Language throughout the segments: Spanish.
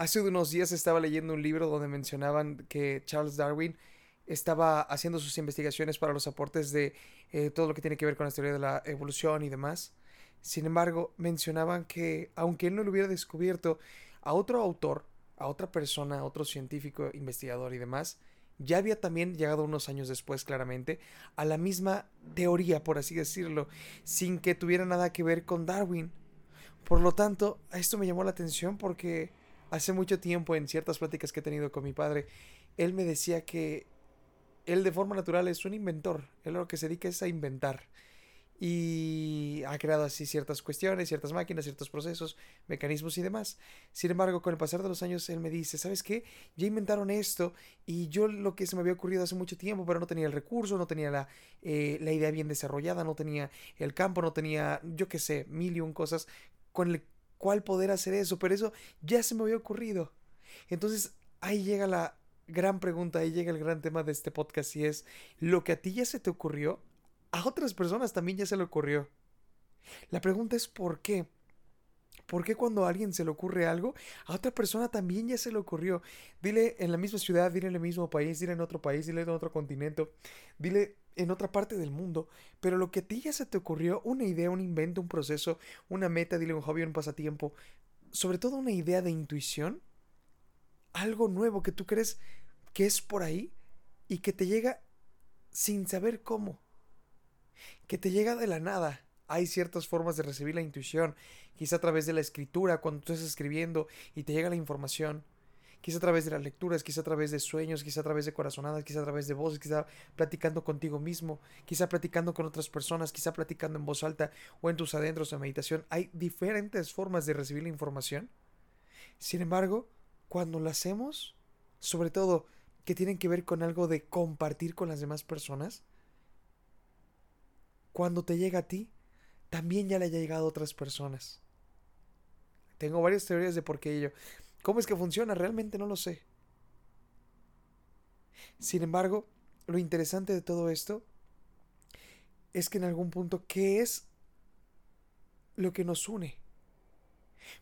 hace unos días estaba leyendo un libro donde mencionaban que Charles Darwin estaba haciendo sus investigaciones para los aportes de eh, todo lo que tiene que ver con la teoría de la evolución y demás. Sin embargo, mencionaban que aunque él no lo hubiera descubierto, a otro autor, a otra persona, a otro científico, investigador y demás, ya había también llegado unos años después, claramente, a la misma teoría, por así decirlo, sin que tuviera nada que ver con Darwin. Por lo tanto, esto me llamó la atención porque hace mucho tiempo, en ciertas pláticas que he tenido con mi padre, él me decía que él de forma natural es un inventor, él lo que se dedica es a inventar y ha creado así ciertas cuestiones, ciertas máquinas, ciertos procesos, mecanismos y demás. Sin embargo, con el pasar de los años, él me dice, ¿sabes qué? Ya inventaron esto y yo lo que se me había ocurrido hace mucho tiempo, pero no tenía el recurso, no tenía la, eh, la idea bien desarrollada, no tenía el campo, no tenía, yo qué sé, mil y un cosas con el cual poder hacer eso, pero eso ya se me había ocurrido. Entonces, ahí llega la gran pregunta, ahí llega el gran tema de este podcast y es, ¿lo que a ti ya se te ocurrió? a otras personas también ya se le ocurrió. La pregunta es ¿por qué? ¿Por qué cuando a alguien se le ocurre algo, a otra persona también ya se le ocurrió? Dile en la misma ciudad, dile en el mismo país, dile en otro país, dile en otro continente, dile en otra parte del mundo. Pero lo que a ti ya se te ocurrió, una idea, un invento, un proceso, una meta, dile un hobby, un pasatiempo, sobre todo una idea de intuición, algo nuevo que tú crees que es por ahí y que te llega sin saber cómo que te llega de la nada. Hay ciertas formas de recibir la intuición, quizá a través de la escritura, cuando tú estás escribiendo y te llega la información, quizá a través de las lecturas, quizá a través de sueños, quizá a través de corazonadas, quizá a través de voces, quizá platicando contigo mismo, quizá platicando con otras personas, quizá platicando en voz alta o en tus adentros de meditación. Hay diferentes formas de recibir la información. Sin embargo, cuando lo hacemos, sobre todo que tienen que ver con algo de compartir con las demás personas, cuando te llega a ti, también ya le haya llegado a otras personas. Tengo varias teorías de por qué ello. ¿Cómo es que funciona? Realmente no lo sé. Sin embargo, lo interesante de todo esto es que en algún punto, ¿qué es lo que nos une?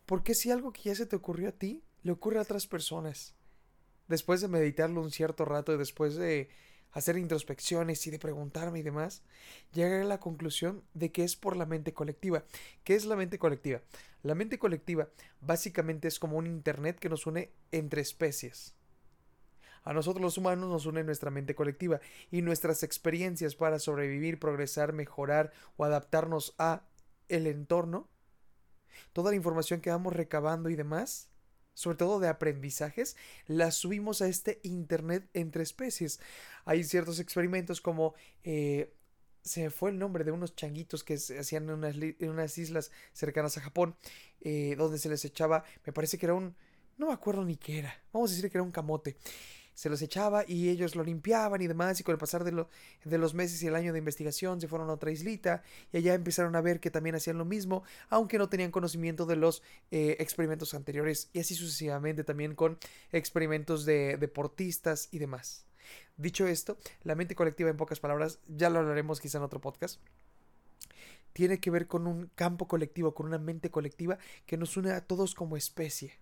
Porque si algo que ya se te ocurrió a ti, le ocurre a otras personas? Después de meditarlo un cierto rato y después de hacer introspecciones y de preguntarme y demás, llegué a la conclusión de que es por la mente colectiva. ¿Qué es la mente colectiva? La mente colectiva básicamente es como un Internet que nos une entre especies. A nosotros los humanos nos une nuestra mente colectiva y nuestras experiencias para sobrevivir, progresar, mejorar o adaptarnos a el entorno. Toda la información que vamos recabando y demás sobre todo de aprendizajes, las subimos a este Internet entre especies. Hay ciertos experimentos como... Eh, se me fue el nombre de unos changuitos que se hacían en unas, islas cercanas a Japón, eh, donde se les echaba, me parece que era un, no me acuerdo ni qué era, vamos a decir que era un camote se los echaba y ellos lo limpiaban y demás, y con el pasar de, de los meses y el año de investigación se fueron a otra islita y allá empezaron a ver que también hacían lo mismo, aunque no tenían conocimiento de los eh, experimentos anteriores, y así sucesivamente también con experimentos de deportistas y demás. Dicho esto, la mente colectiva en pocas palabras, ya lo hablaremos quizá en otro podcast, tiene que ver con un campo colectivo, con una mente colectiva que nos une a todos como especie.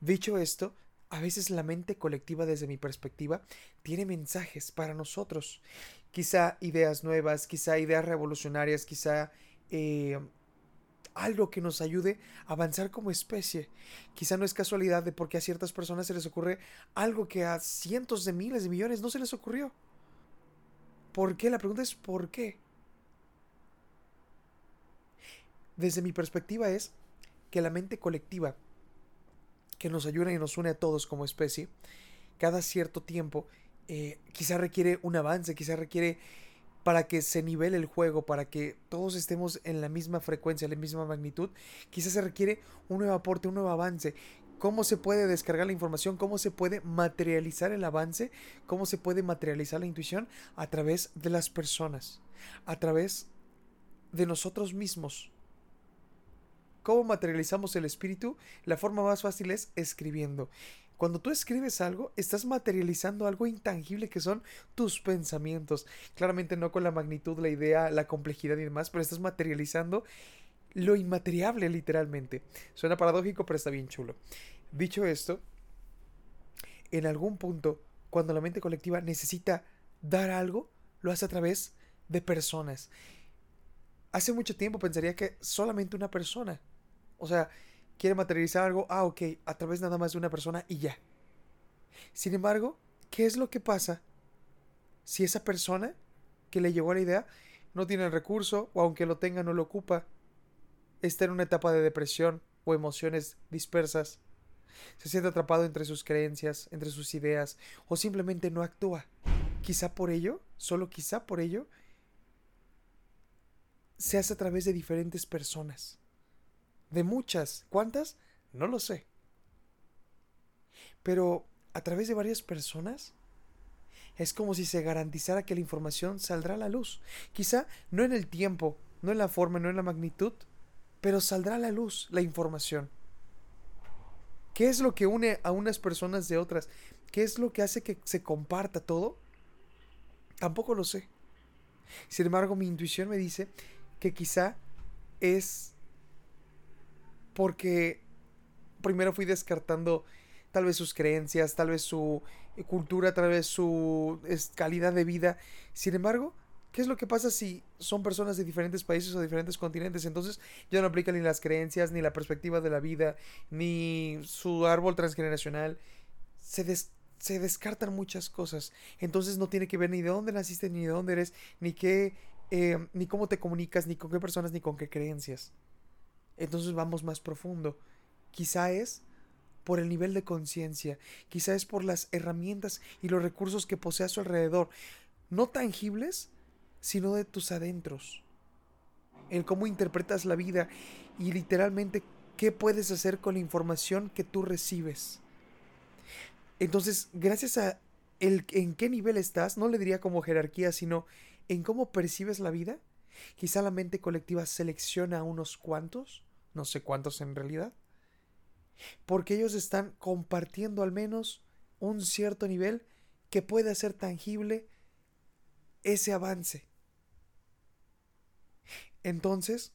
Dicho esto, a veces la mente colectiva desde mi perspectiva tiene mensajes para nosotros. Quizá ideas nuevas, quizá ideas revolucionarias, quizá eh, algo que nos ayude a avanzar como especie. Quizá no es casualidad de porque a ciertas personas se les ocurre algo que a cientos de miles de millones no se les ocurrió. ¿Por qué? La pregunta es ¿por qué? Desde mi perspectiva es que la mente colectiva que nos ayuda y nos une a todos como especie, cada cierto tiempo, eh, quizá requiere un avance, quizá requiere para que se nivele el juego, para que todos estemos en la misma frecuencia, en la misma magnitud, quizás se requiere un nuevo aporte, un nuevo avance. ¿Cómo se puede descargar la información? ¿Cómo se puede materializar el avance? ¿Cómo se puede materializar la intuición? A través de las personas, a través de nosotros mismos. ¿Cómo materializamos el espíritu? La forma más fácil es escribiendo. Cuando tú escribes algo, estás materializando algo intangible que son tus pensamientos. Claramente no con la magnitud, la idea, la complejidad y demás, pero estás materializando lo inmateriable literalmente. Suena paradójico, pero está bien chulo. Dicho esto, en algún punto, cuando la mente colectiva necesita dar algo, lo hace a través de personas. Hace mucho tiempo pensaría que solamente una persona. O sea, quiere materializar algo, ah, ok, a través nada más de una persona y ya. Sin embargo, ¿qué es lo que pasa si esa persona que le llegó a la idea no tiene el recurso o aunque lo tenga no lo ocupa? Está en una etapa de depresión o emociones dispersas. Se siente atrapado entre sus creencias, entre sus ideas o simplemente no actúa. Quizá por ello, solo quizá por ello, se hace a través de diferentes personas. De muchas. ¿Cuántas? No lo sé. Pero a través de varias personas es como si se garantizara que la información saldrá a la luz. Quizá no en el tiempo, no en la forma, no en la magnitud, pero saldrá a la luz la información. ¿Qué es lo que une a unas personas de otras? ¿Qué es lo que hace que se comparta todo? Tampoco lo sé. Sin embargo, mi intuición me dice que quizá es porque primero fui descartando tal vez sus creencias, tal vez su cultura, tal vez su calidad de vida. Sin embargo, ¿qué es lo que pasa si son personas de diferentes países o diferentes continentes? Entonces ya no aplican ni las creencias, ni la perspectiva de la vida, ni su árbol transgeneracional. Se, se descartan muchas cosas. Entonces no tiene que ver ni de dónde naciste, ni de dónde eres, ni qué, eh, ni cómo te comunicas, ni con qué personas, ni con qué creencias. Entonces vamos más profundo. Quizá es por el nivel de conciencia, quizá es por las herramientas y los recursos que posee a su alrededor, no tangibles, sino de tus adentros. El cómo interpretas la vida y literalmente qué puedes hacer con la información que tú recibes. Entonces, gracias a el en qué nivel estás, no le diría como jerarquía, sino en cómo percibes la vida, quizá la mente colectiva selecciona a unos cuantos no sé cuántos en realidad, porque ellos están compartiendo al menos un cierto nivel que puede hacer tangible ese avance. Entonces,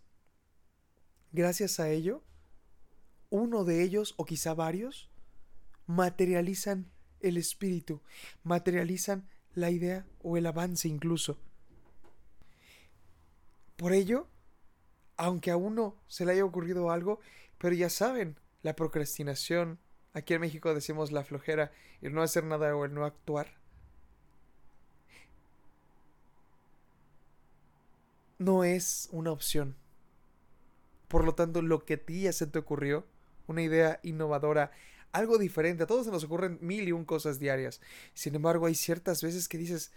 gracias a ello, uno de ellos, o quizá varios, materializan el espíritu, materializan la idea o el avance incluso. Por ello, aunque a uno se le haya ocurrido algo, pero ya saben, la procrastinación, aquí en México decimos la flojera, el no hacer nada o el no actuar, no es una opción. Por lo tanto, lo que a ti ya se te ocurrió, una idea innovadora, algo diferente, a todos se nos ocurren mil y un cosas diarias. Sin embargo, hay ciertas veces que dices,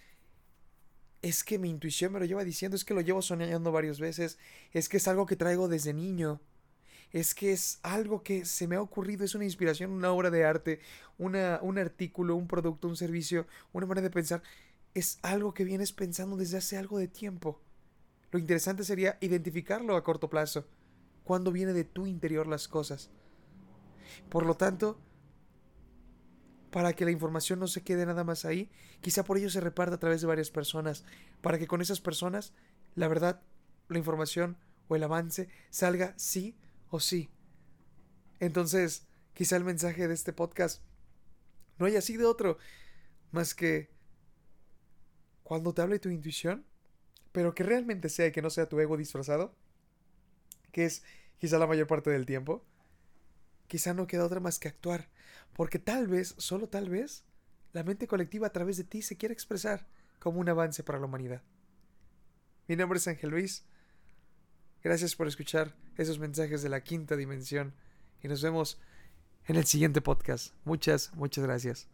es que mi intuición me lo lleva diciendo, es que lo llevo soñando varias veces, es que es algo que traigo desde niño, es que es algo que se me ha ocurrido, es una inspiración, una obra de arte, una, un artículo, un producto, un servicio, una manera de pensar, es algo que vienes pensando desde hace algo de tiempo. Lo interesante sería identificarlo a corto plazo, cuando viene de tu interior las cosas. Por lo tanto, para que la información no se quede nada más ahí, quizá por ello se reparta a través de varias personas, para que con esas personas la verdad, la información o el avance salga sí o sí. Entonces, quizá el mensaje de este podcast no haya sido otro más que cuando te hable tu intuición, pero que realmente sea y que no sea tu ego disfrazado, que es quizá la mayor parte del tiempo, quizá no queda otra más que actuar, porque tal vez, solo tal vez, la mente colectiva a través de ti se quiere expresar como un avance para la humanidad. Mi nombre es Ángel Luis. Gracias por escuchar esos mensajes de la quinta dimensión y nos vemos en el siguiente podcast. Muchas, muchas gracias.